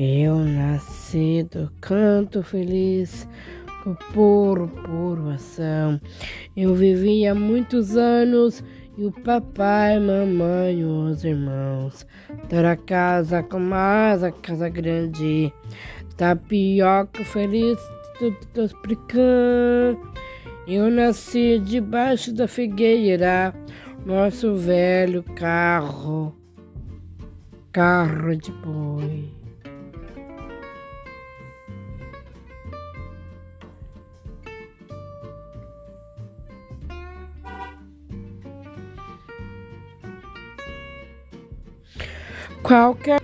Eu nasci do canto feliz com puro purvação. Eu vivia muitos anos e o papai, mamãe, os irmãos. Toda casa com mais a casa grande. Tapioca feliz, tudo tô explicando. Eu nasci debaixo da figueira, nosso velho carro, carro de boi. qualquer